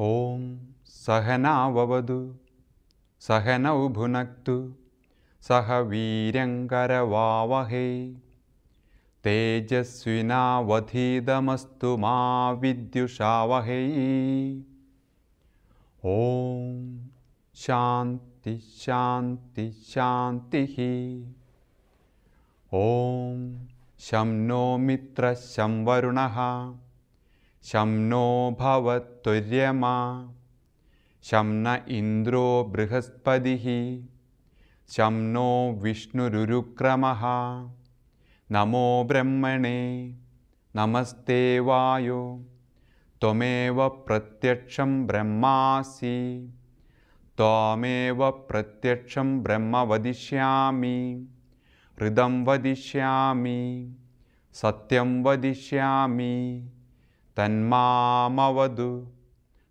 सहनाववतु सहनौ भुनक्तु सह वीर्यङ्करवावहै। तेजस्विनावधीतमस्तु मा विद्युषावहै। ॐ शान्ति शान्ति शान्तिः। ॐ शं नो मित्रः शं वरुणः शं नो भवत्तुर्यमा शं न इन्द्रो बृहस्पतिः शं नो विष्णुरुरुक्रमः। नमो ब्रह्मणे नमस्ते वायो त्वमेव प्रत्यक्षं ब्रह्मासि त्वामेव प्रत्यक्षं ब्रह्म वदिष्यामि हृदं वदिष्यामि सत्यं वदिष्यामि तन्मामवदु।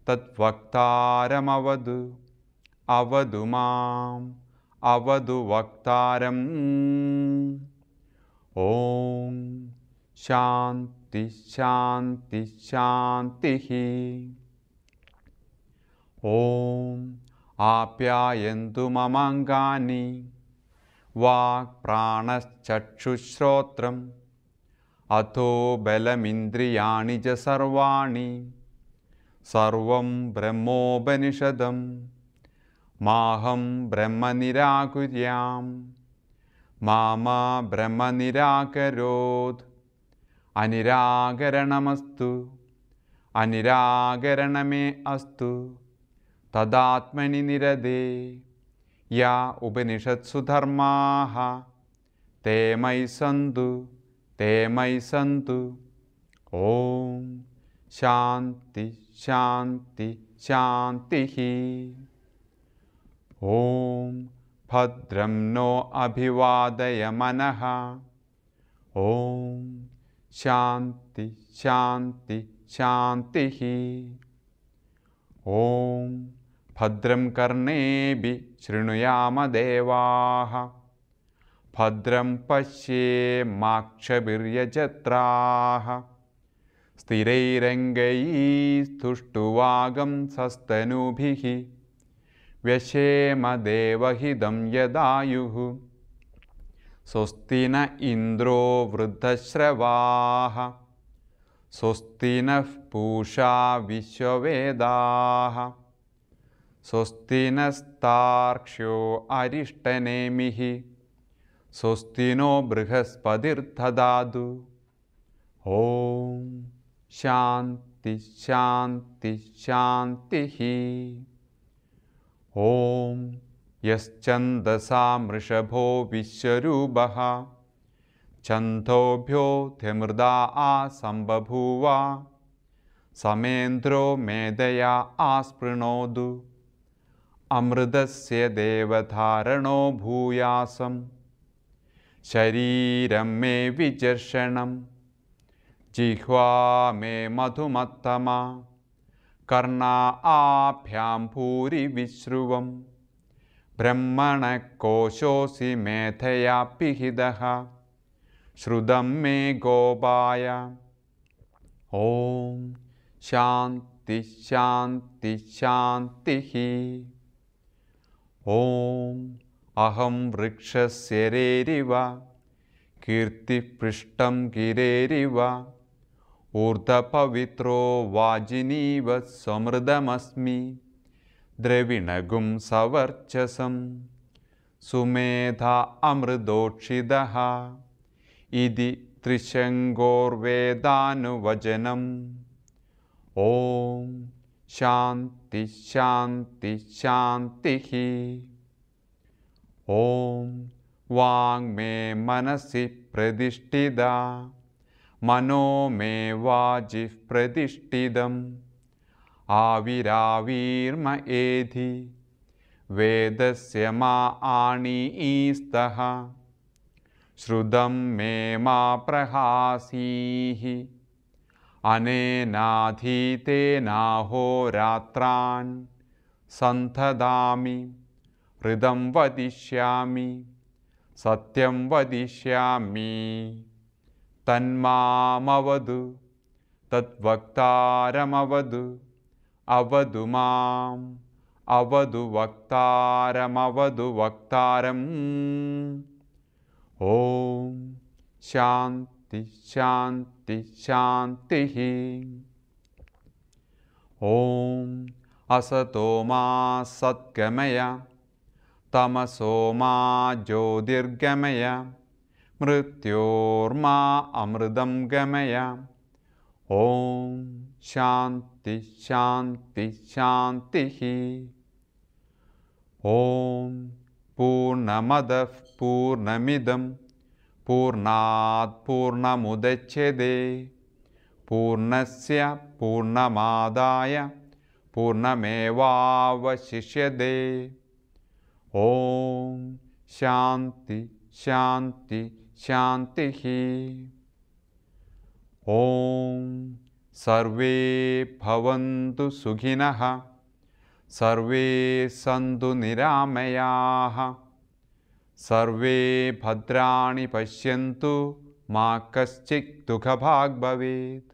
तद्वक्तारमवदु। अवदु माम्। अवदु वक्तारम्। ॐ शान्ति शान्ति शान्तिः। ॐ आप्यायन्तु ममाङ्गानि वाक्प्राणश्चक्षुश्रोत्रम् अथो बलमिन्द्रियाणि च सर्वाणि। सर्वं ब्रह्मोपनिषदं माहं ब्रह्म निराकुर्यां मा मा ब्रह्म निराकरोत् अनिराकरणमस्तु। अनिराकरणमे अस्तु। तदात्मनि निरदे। या उपनिषत्सु धर्माः। ते मयि सन्तु ते मयि सन्तु। ॐ शान्ति शान्ति शान्तिः। ॐ भद्रं नो अभिवादय मनः। ॐ शान्ति शान्ति शान्तिः। ॐ भद्रं कर्णेऽपि शृणुयामदेवाः भद्रं पश्येमाक्षभिर्यजत्राः। स्थिरैरङ्गैस्तुष्टुवागं सस्तनूभिः। व्यशेमदेवहिदं यदायुः। स्वस्ति न इन्द्रो वृद्धश्रवाः। स्वस्ति नः पूषा विश्ववेदाः। स्वस्ति नस्तार्क्ष्यो अरिष्टनेमिः स्वस्ति नो बृहस्पतिर्ददातु। ॐ शान्ति शान्ति शान्तिः। ॐ यश्चन्दसा मृषभो विश्वरूपः छन्दोभ्योऽध्यमृदा आसम्बभूव समेन्द्रो मेधया आस्पृणोतु। अमृतस्य देवधारणो भूयासं शरीरं मे विचर्षणं जिह्वा मे मधुमत्तमा कर्णा आभ्यां भूरि विश्रुवं ब्रह्मणः कोशोऽसि मेधया पिहितः श्रुतं मे गोपाय ॐ शान्ति शान्ति शान्तिः ॐ अहं वृक्षस्य रेरिव कीर्तिपृष्ठं गिरेरिव ऊर्ध्वपवित्रो वाजिनीव समृदमस्मि द्रविणगुं सवर्चसं सुमेधा अमृदोक्षिदः इति त्रिशङ्गोर्वेदानुवचनम्। ॐ शान्ति शान्ति शान्तिः ॐ वाङ्मे मनसि प्रतिष्ठिता मनो मे वाजिः प्रतिष्ठितम् आविरावीर्म एधि वेदस्य मा आणीस्तः श्रुतं मे मा प्रहासीः अनेनाधीतेनाहोरात्रान् सन्धदामि हृदं वदिष्यामि सत्यं वदिष्यामि तन्मामवदु तद्वक्तारमवदु अवधु माम् अवधु वक्तारमवधु वक्तारम् ॐ शान्ति शान्ति शान्तिः ॐ असतो मा सत्कमय तमसो मा ज्योतिर्गमय। मृत्योर्मा अमृतं गमय। ॐ शान्ति शान्ति शान्तिः। ॐ पूर्णमदः पूर्णमिदं। पूर्णात् पूर्णमुदच्छ्यते। पूर्णस्य पूर्णमादाय पूर्णमेवावशिष्यते ॐ शान्ति शान्ति शान्तिः ॐ सर्वे भवन्तु सुखिनः, सर्वे सन्तु निरामयाः, सर्वे भद्राणि पश्यन्तु, मा कश्चित् दुःखभाग् भवेत्।